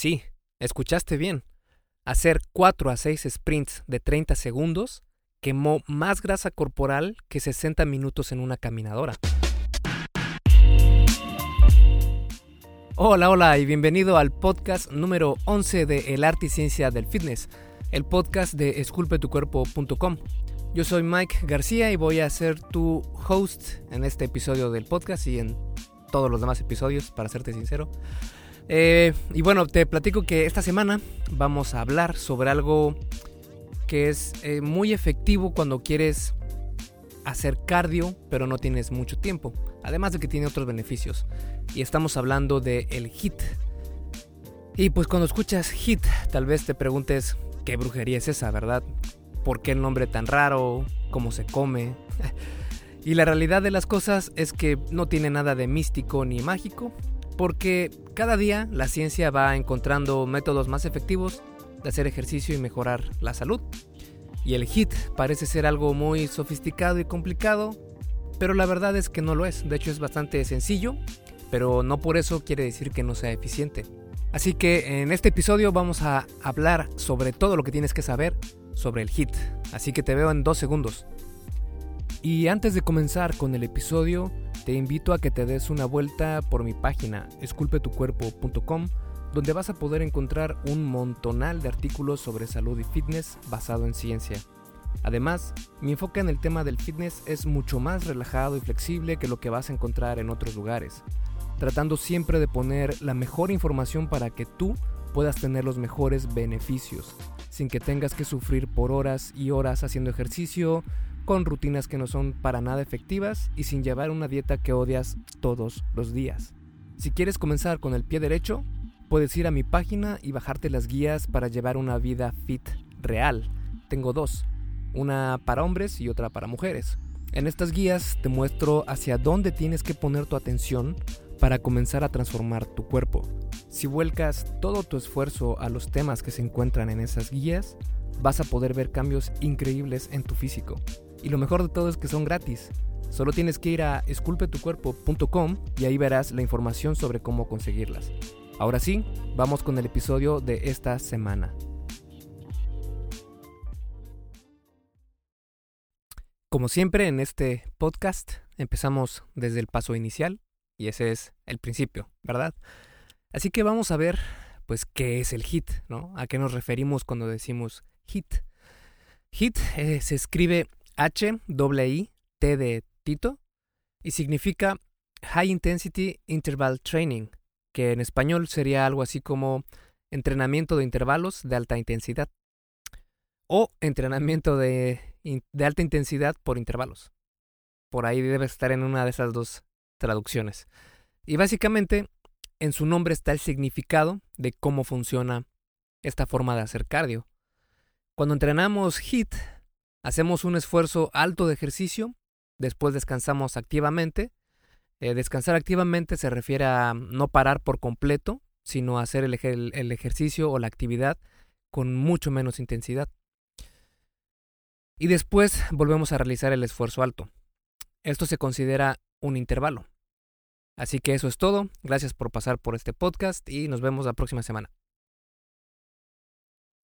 Sí, escuchaste bien. Hacer 4 a 6 sprints de 30 segundos quemó más grasa corporal que 60 minutos en una caminadora. Hola, hola y bienvenido al podcast número 11 de El Arte y Ciencia del Fitness, el podcast de esculpetucuerpo.com. Yo soy Mike García y voy a ser tu host en este episodio del podcast y en todos los demás episodios, para serte sincero. Eh, y bueno, te platico que esta semana vamos a hablar sobre algo que es eh, muy efectivo cuando quieres hacer cardio, pero no tienes mucho tiempo. Además de que tiene otros beneficios. Y estamos hablando de el HIT. Y pues cuando escuchas HIT, tal vez te preguntes qué brujería es esa, ¿verdad? ¿Por qué el nombre tan raro? ¿Cómo se come? y la realidad de las cosas es que no tiene nada de místico ni mágico, porque cada día la ciencia va encontrando métodos más efectivos de hacer ejercicio y mejorar la salud. Y el HIT parece ser algo muy sofisticado y complicado, pero la verdad es que no lo es. De hecho es bastante sencillo, pero no por eso quiere decir que no sea eficiente. Así que en este episodio vamos a hablar sobre todo lo que tienes que saber sobre el HIT. Así que te veo en dos segundos. Y antes de comenzar con el episodio, te invito a que te des una vuelta por mi página esculpetucuerpo.com, donde vas a poder encontrar un montonal de artículos sobre salud y fitness basado en ciencia. Además, mi enfoque en el tema del fitness es mucho más relajado y flexible que lo que vas a encontrar en otros lugares, tratando siempre de poner la mejor información para que tú puedas tener los mejores beneficios, sin que tengas que sufrir por horas y horas haciendo ejercicio, con rutinas que no son para nada efectivas y sin llevar una dieta que odias todos los días. Si quieres comenzar con el pie derecho, puedes ir a mi página y bajarte las guías para llevar una vida fit real. Tengo dos, una para hombres y otra para mujeres. En estas guías te muestro hacia dónde tienes que poner tu atención para comenzar a transformar tu cuerpo. Si vuelcas todo tu esfuerzo a los temas que se encuentran en esas guías, vas a poder ver cambios increíbles en tu físico. Y lo mejor de todo es que son gratis. Solo tienes que ir a esculpetucuerpo.com y ahí verás la información sobre cómo conseguirlas. Ahora sí, vamos con el episodio de esta semana. Como siempre en este podcast, empezamos desde el paso inicial y ese es el principio, ¿verdad? Así que vamos a ver, pues, qué es el HIT, ¿no? ¿A qué nos referimos cuando decimos HIT? HIT eh, se escribe H-I-T de Tito y significa High Intensity Interval Training, que en español sería algo así como entrenamiento de intervalos de alta intensidad o entrenamiento de, de alta intensidad por intervalos. Por ahí debe estar en una de esas dos traducciones. Y básicamente en su nombre está el significado de cómo funciona esta forma de hacer cardio. Cuando entrenamos HIT, Hacemos un esfuerzo alto de ejercicio, después descansamos activamente. Eh, descansar activamente se refiere a no parar por completo, sino hacer el ejercicio o la actividad con mucho menos intensidad. Y después volvemos a realizar el esfuerzo alto. Esto se considera un intervalo. Así que eso es todo. Gracias por pasar por este podcast y nos vemos la próxima semana.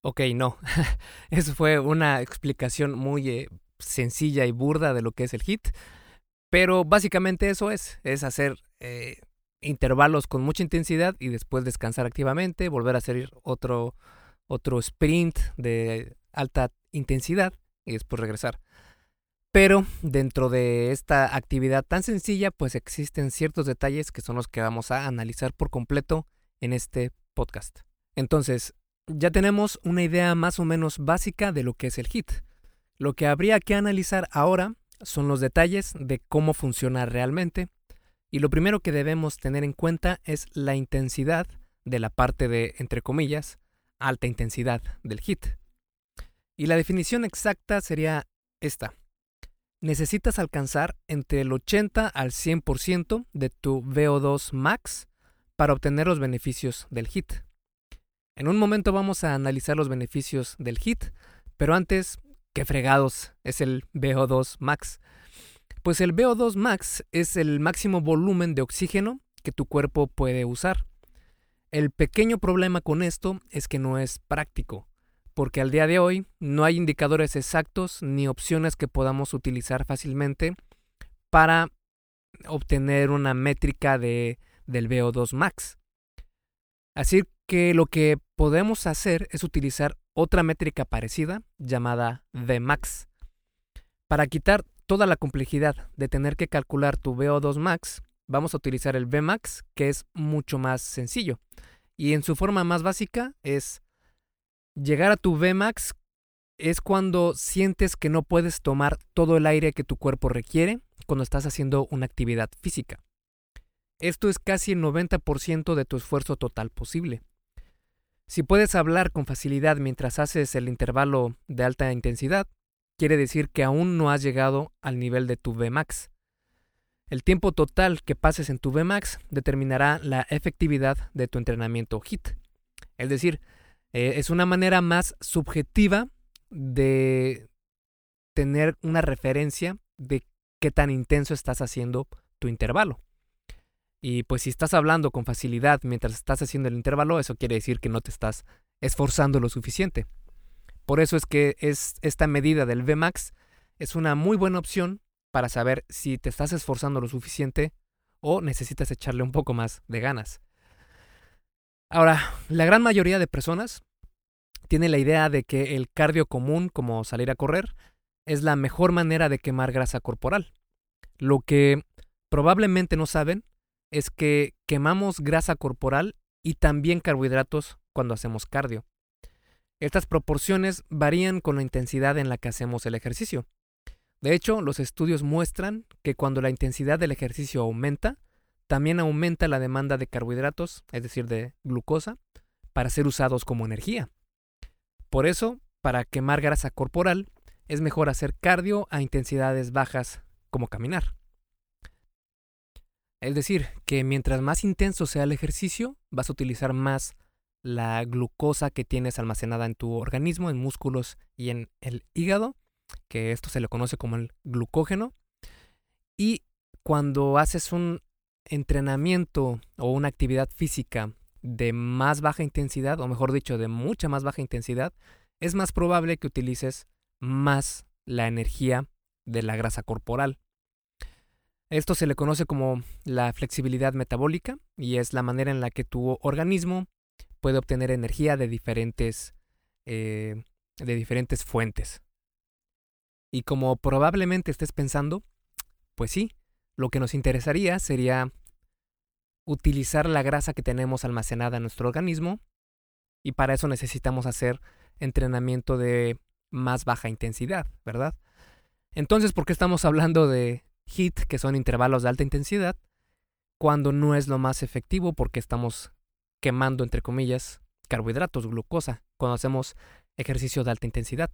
Ok, no. Eso fue una explicación muy eh, sencilla y burda de lo que es el HIT. Pero básicamente eso es, es hacer eh, intervalos con mucha intensidad y después descansar activamente, volver a hacer otro, otro sprint de alta intensidad y después regresar. Pero dentro de esta actividad tan sencilla, pues existen ciertos detalles que son los que vamos a analizar por completo en este podcast. Entonces, ya tenemos una idea más o menos básica de lo que es el HIT. Lo que habría que analizar ahora son los detalles de cómo funciona realmente y lo primero que debemos tener en cuenta es la intensidad de la parte de, entre comillas, alta intensidad del HIT. Y la definición exacta sería esta. Necesitas alcanzar entre el 80 al 100% de tu VO2 max para obtener los beneficios del HIT. En un momento vamos a analizar los beneficios del HIT, pero antes, ¿qué fregados es el VO2 max? Pues el VO2 max es el máximo volumen de oxígeno que tu cuerpo puede usar. El pequeño problema con esto es que no es práctico, porque al día de hoy no hay indicadores exactos ni opciones que podamos utilizar fácilmente para obtener una métrica de, del VO2 max. Así que lo que podemos hacer es utilizar otra métrica parecida llamada Vmax. Para quitar toda la complejidad de tener que calcular tu VO2 max, vamos a utilizar el Vmax, que es mucho más sencillo. Y en su forma más básica es llegar a tu Vmax es cuando sientes que no puedes tomar todo el aire que tu cuerpo requiere cuando estás haciendo una actividad física. Esto es casi el 90% de tu esfuerzo total posible. Si puedes hablar con facilidad mientras haces el intervalo de alta intensidad, quiere decir que aún no has llegado al nivel de tu Vmax. El tiempo total que pases en tu Vmax determinará la efectividad de tu entrenamiento HIT. Es decir, eh, es una manera más subjetiva de tener una referencia de qué tan intenso estás haciendo tu intervalo. Y pues si estás hablando con facilidad mientras estás haciendo el intervalo, eso quiere decir que no te estás esforzando lo suficiente. Por eso es que es, esta medida del Vmax es una muy buena opción para saber si te estás esforzando lo suficiente o necesitas echarle un poco más de ganas. Ahora, la gran mayoría de personas tiene la idea de que el cardio común, como salir a correr, es la mejor manera de quemar grasa corporal. Lo que probablemente no saben es que quemamos grasa corporal y también carbohidratos cuando hacemos cardio. Estas proporciones varían con la intensidad en la que hacemos el ejercicio. De hecho, los estudios muestran que cuando la intensidad del ejercicio aumenta, también aumenta la demanda de carbohidratos, es decir, de glucosa, para ser usados como energía. Por eso, para quemar grasa corporal, es mejor hacer cardio a intensidades bajas como caminar. Es decir, que mientras más intenso sea el ejercicio, vas a utilizar más la glucosa que tienes almacenada en tu organismo, en músculos y en el hígado, que esto se le conoce como el glucógeno. Y cuando haces un entrenamiento o una actividad física de más baja intensidad, o mejor dicho, de mucha más baja intensidad, es más probable que utilices más la energía de la grasa corporal. Esto se le conoce como la flexibilidad metabólica y es la manera en la que tu organismo puede obtener energía de diferentes, eh, de diferentes fuentes. Y como probablemente estés pensando, pues sí, lo que nos interesaría sería utilizar la grasa que tenemos almacenada en nuestro organismo y para eso necesitamos hacer entrenamiento de más baja intensidad, ¿verdad? Entonces, ¿por qué estamos hablando de HIT, que son intervalos de alta intensidad, cuando no es lo más efectivo porque estamos quemando, entre comillas, carbohidratos, glucosa, cuando hacemos ejercicio de alta intensidad?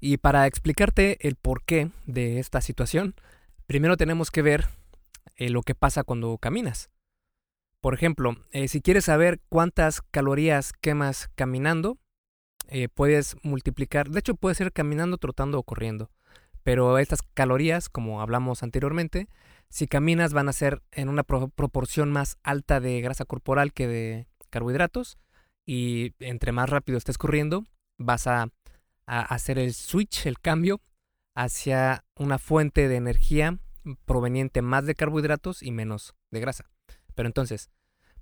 Y para explicarte el porqué de esta situación, primero tenemos que ver eh, lo que pasa cuando caminas. Por ejemplo, eh, si quieres saber cuántas calorías quemas caminando, eh, puedes multiplicar, de hecho puede ser caminando, trotando o corriendo, pero estas calorías, como hablamos anteriormente, si caminas van a ser en una proporción más alta de grasa corporal que de carbohidratos y entre más rápido estés corriendo vas a, hacer el switch, el cambio hacia una fuente de energía proveniente más de carbohidratos y menos de grasa. Pero entonces,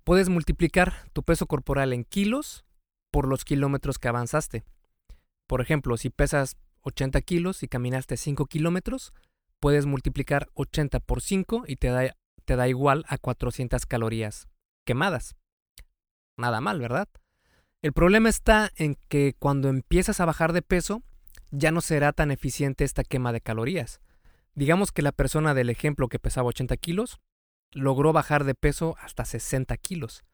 puedes multiplicar tu peso corporal en kilos por los kilómetros que avanzaste. Por ejemplo, si pesas 80 kilos y caminaste 5 kilómetros, puedes multiplicar 80 por 5 y te da, te da igual a 400 calorías quemadas. Nada mal, ¿verdad? El problema está en que cuando empiezas a bajar de peso, ya no será tan eficiente esta quema de calorías. Digamos que la persona del ejemplo que pesaba 80 kilos logró bajar de peso hasta 60 kilos.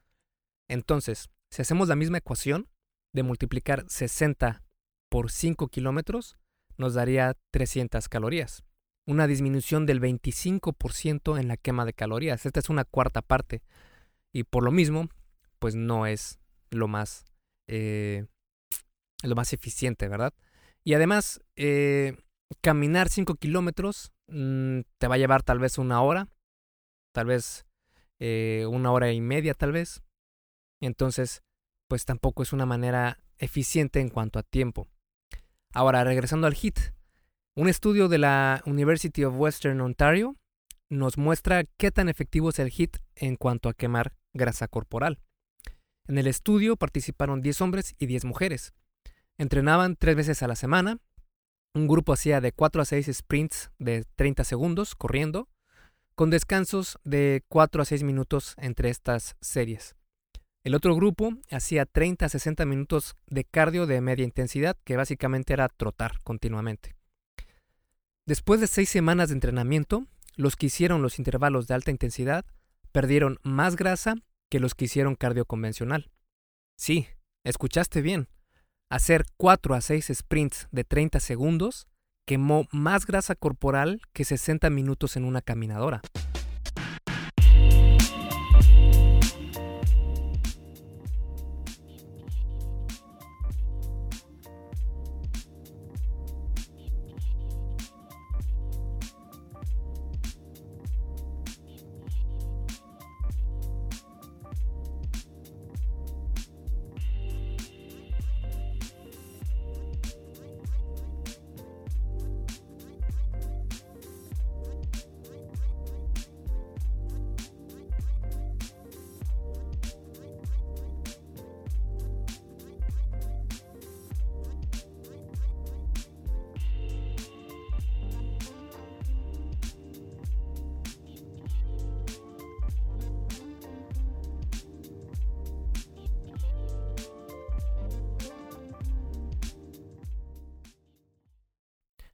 Entonces, si hacemos la misma ecuación de multiplicar 60 por 5 kilómetros, nos daría 300 calorías. Una disminución del 25% en la quema de calorías. Esta es una cuarta parte. Y por lo mismo, pues no es lo más, eh, lo más eficiente, ¿verdad? Y además, eh, caminar 5 kilómetros mm, te va a llevar tal vez una hora, tal vez eh, una hora y media, tal vez Entonces, pues tampoco es una manera eficiente en cuanto a tiempo. Ahora, regresando al HIT, un estudio de la University of Western Ontario nos muestra qué tan efectivo es el HIT en cuanto a quemar grasa corporal. En el estudio participaron 10 hombres y 10 mujeres. Entrenaban tres veces a la semana. Un grupo hacía de 4 a 6 sprints de 30 segundos corriendo, con descansos de 4 a 6 minutos entre estas series. El otro grupo hacía 30 a 60 minutos de cardio de media intensidad, que básicamente era trotar continuamente. Después de seis semanas de entrenamiento, los que hicieron los intervalos de alta intensidad perdieron más grasa que los que hicieron cardio convencional. Sí, escuchaste bien. Hacer 4 a 6 sprints de 30 segundos quemó más grasa corporal que 60 minutos en una caminadora.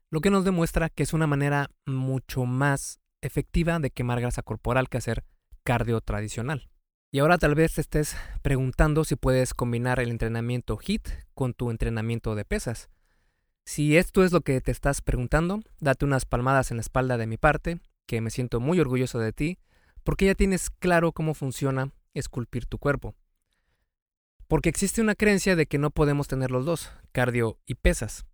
Lo que nos demuestra que es una manera mucho más efectiva de quemar grasa corporal que hacer cardio tradicional. Y ahora tal vez te estés preguntando si puedes combinar el entrenamiento HIT con tu entrenamiento de pesas. Si esto es lo que te estás preguntando, date unas palmadas en la espalda de mi parte, que me siento muy orgulloso de ti, porque ya tienes claro cómo funciona esculpir tu cuerpo. Porque existe una creencia de que no podemos tener los dos, cardio y pesas.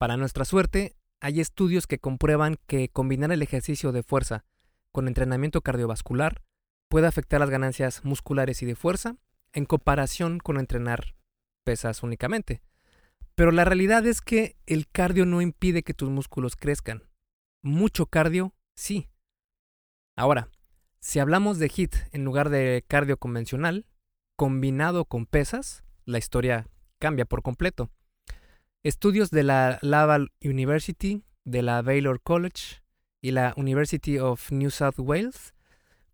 Para nuestra suerte, hay estudios que comprueban que combinar el ejercicio de fuerza con entrenamiento cardiovascular puede afectar las ganancias musculares y de fuerza en comparación con entrenar pesas únicamente. Pero la realidad es que el cardio no impide que tus músculos crezcan. Mucho cardio, sí. Ahora, si hablamos de HIT en lugar de cardio convencional, combinado con pesas, la historia cambia por completo. Estudios de la Laval University, de la Baylor College y la University of New South Wales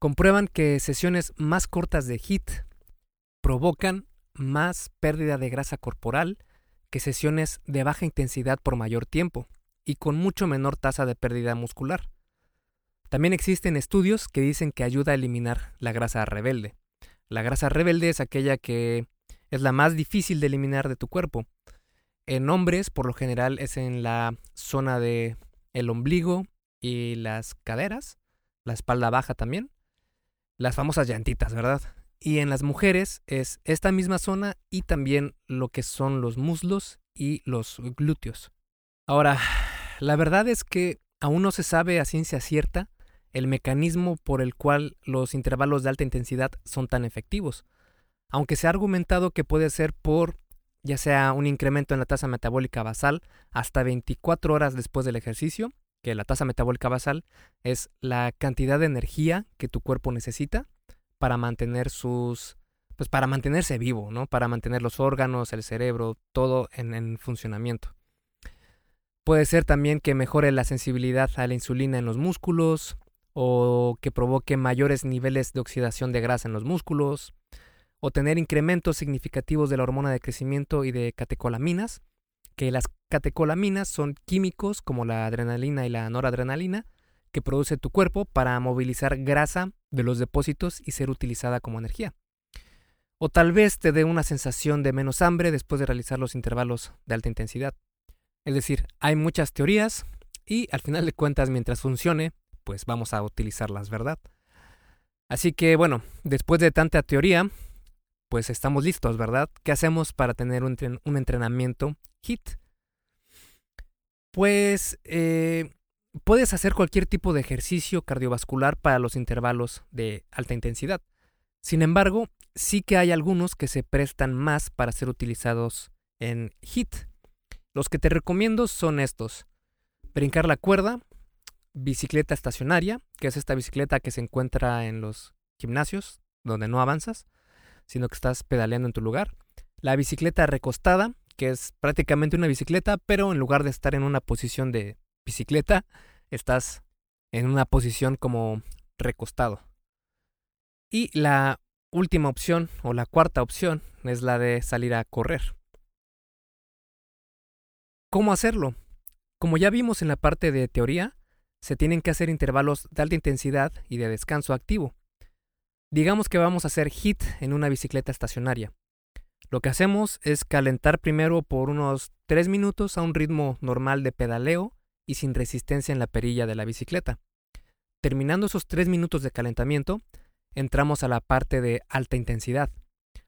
comprueban que sesiones más cortas de HIT provocan más pérdida de grasa corporal que sesiones de baja intensidad por mayor tiempo y con mucho menor tasa de pérdida muscular. También existen estudios que dicen que ayuda a eliminar la grasa rebelde. La grasa rebelde es aquella que es la más difícil de eliminar de tu cuerpo, en hombres, por lo general, es en la zona de el ombligo y las caderas, la espalda baja también, las famosas llantitas, ¿verdad? Y en las mujeres es esta misma zona y también lo que son los muslos y los glúteos. Ahora, la verdad es que aún no se sabe a ciencia cierta el mecanismo por el cual los intervalos de alta intensidad son tan efectivos, aunque se ha argumentado que puede ser por ya sea un incremento en la tasa metabólica basal hasta 24 horas después del ejercicio, que la tasa metabólica basal es la cantidad de energía que tu cuerpo necesita para mantener sus pues para mantenerse vivo, ¿no? Para mantener los órganos, el cerebro, todo en, en funcionamiento. Puede ser también que mejore la sensibilidad a la insulina en los músculos o que provoque mayores niveles de oxidación de grasa en los músculos, o tener incrementos significativos de la hormona de crecimiento y de catecolaminas, que las catecolaminas son químicos como la adrenalina y la noradrenalina que produce tu cuerpo para movilizar grasa de los depósitos y ser utilizada como energía. O tal vez te dé una sensación de menos hambre después de realizar los intervalos de alta intensidad. Es decir, hay muchas teorías y al final de cuentas mientras funcione, pues vamos a utilizarlas, ¿verdad? Así que bueno, después de tanta teoría, pues estamos listos, ¿verdad? ¿Qué hacemos para tener un, entrenamiento HIT? Pues eh, puedes hacer cualquier tipo de ejercicio cardiovascular para los intervalos de alta intensidad. Sin embargo, sí que hay algunos que se prestan más para ser utilizados en HIT. Los que te recomiendo son estos. Brincar la cuerda, bicicleta estacionaria, que es esta bicicleta que se encuentra en los gimnasios, donde no avanzas, sino que estás pedaleando en tu lugar. La bicicleta recostada, que es prácticamente una bicicleta, pero en lugar de estar en una posición de bicicleta, estás en una posición como recostado. Y la última opción, o la cuarta opción, es la de salir a correr. ¿Cómo hacerlo? Como ya vimos en la parte de teoría, se tienen que hacer intervalos de alta intensidad y de descanso activo. Digamos que vamos a hacer HIT en una bicicleta estacionaria. Lo que hacemos es calentar primero por unos 3 minutos a un ritmo normal de pedaleo y sin resistencia en la perilla de la bicicleta. Terminando esos 3 minutos de calentamiento, entramos a la parte de alta intensidad.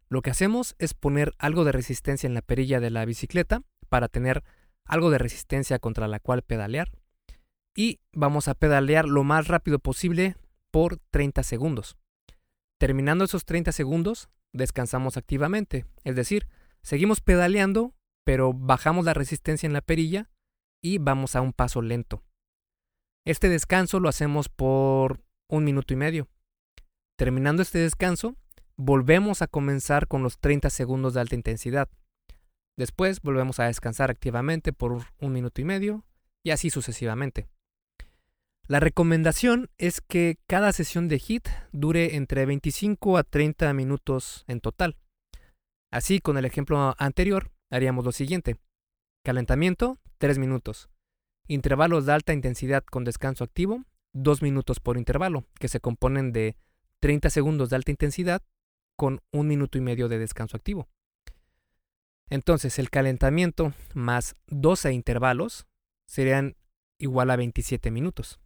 Lo que hacemos es poner algo de resistencia en la perilla de la bicicleta para tener algo de resistencia contra la cual pedalear. Y vamos a pedalear lo más rápido posible por 30 segundos. Terminando esos 30 segundos, descansamos activamente, es decir, seguimos pedaleando, pero bajamos la resistencia en la perilla y vamos a un paso lento. Este descanso lo hacemos por un minuto y medio. Terminando este descanso, volvemos a comenzar con los 30 segundos de alta intensidad. Después volvemos a descansar activamente por un minuto y medio y así sucesivamente. La recomendación es que cada sesión de HIT dure entre 25 a 30 minutos en total. Así, con el ejemplo anterior, haríamos lo siguiente. Calentamiento, 3 minutos. Intervalos de alta intensidad con descanso activo, 2 minutos por intervalo, que se componen de 30 segundos de alta intensidad con un minuto y medio de descanso activo. Entonces, el calentamiento más 12 intervalos serían igual a 27 minutos.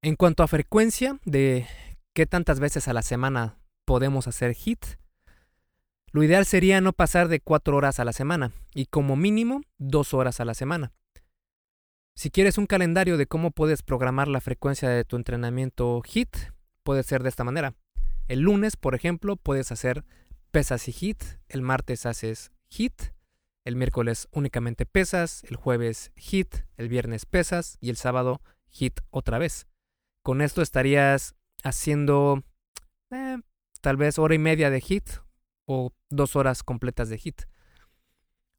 En cuanto a frecuencia de qué tantas veces a la semana podemos hacer HIT, lo ideal sería no pasar de 4 horas a la semana y como mínimo 2 horas a la semana. Si quieres un calendario de cómo puedes programar la frecuencia de tu entrenamiento HIT, puede ser de esta manera. El lunes, por ejemplo, puedes hacer pesas y hit, el martes haces hit, el miércoles únicamente pesas, el jueves hit, el viernes pesas y el sábado hit otra vez. Con esto estarías haciendo eh, tal vez hora y media de hit o dos horas completas de hit.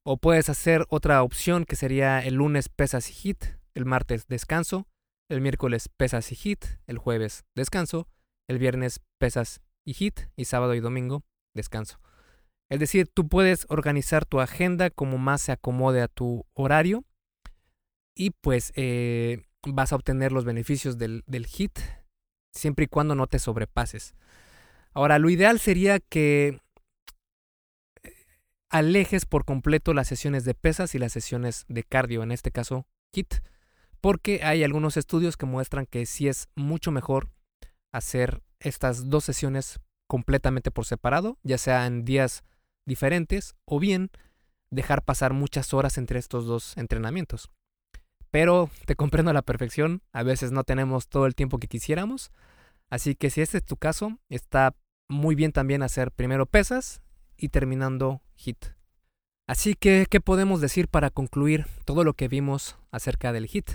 O puedes hacer otra opción que sería el lunes pesas y hit, el martes descanso, el miércoles pesas y hit, el jueves descanso, el viernes pesas y hit y sábado y domingo descanso. Es decir, tú puedes organizar tu agenda como más se acomode a tu horario y pues eh, vas a obtener los beneficios del, del HIT siempre y cuando no te sobrepases. Ahora, lo ideal sería que eh, alejes por completo las sesiones de pesas y las sesiones de cardio, en este caso HIT, porque hay algunos estudios que muestran que sí es mucho mejor hacer estas dos sesiones completamente por separado, ya sea en días diferentes o bien dejar pasar muchas horas entre estos dos entrenamientos. Pero te comprendo a la perfección, a veces no tenemos todo el tiempo que quisiéramos, así que si este es tu caso, está muy bien también hacer primero pesas y terminando hit. Así que, ¿qué podemos decir para concluir todo lo que vimos acerca del hit?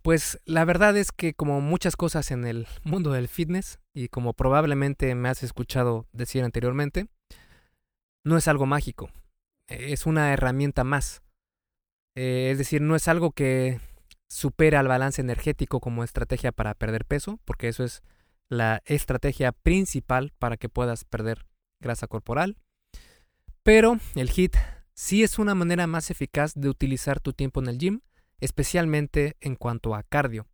Pues la verdad es que como muchas cosas en el mundo del fitness, y como probablemente me has escuchado decir anteriormente, no es algo mágico, es una herramienta más. Eh, es decir, no es algo que supera al balance energético como estrategia para perder peso, porque eso es la estrategia principal para que puedas perder grasa corporal. Pero el HIT sí es una manera más eficaz de utilizar tu tiempo en el gym especialmente en cuanto a cardio,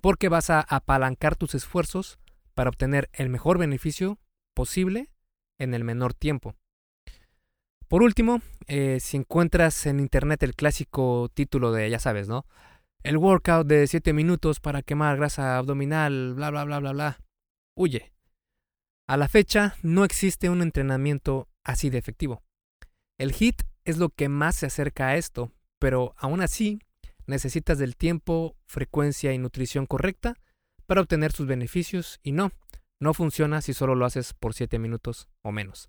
porque vas a apalancar tus esfuerzos para obtener el mejor beneficio posible en el menor tiempo. Por último, eh, si encuentras en internet el clásico título de, ya sabes, ¿no? El workout de 7 minutos para quemar grasa abdominal, bla, bla, bla, bla, bla. Huye. A la fecha no existe un entrenamiento así de efectivo. El HIT es lo que más se acerca a esto, pero aún así necesitas del tiempo, frecuencia y nutrición correcta para obtener sus beneficios y no, no funciona si solo lo haces por 7 minutos o menos.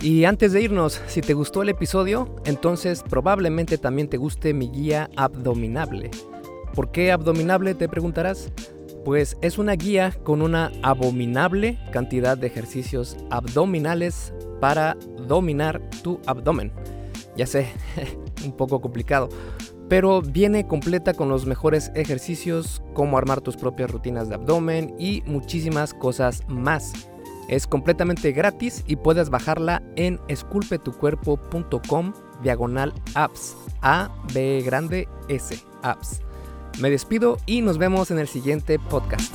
Y antes de irnos, si te gustó el episodio, entonces probablemente también te guste mi guía abdominable. ¿Por qué abdominable te preguntarás? Pues es una guía con una abominable cantidad de ejercicios abdominales para dominar tu abdomen. Ya sé, un poco complicado, pero viene completa con los mejores ejercicios, cómo armar tus propias rutinas de abdomen y muchísimas cosas más. Es completamente gratis y puedes bajarla en esculpetucuerpo.com diagonal apps. A, B grande, S, apps. Me despido y nos vemos en el siguiente podcast.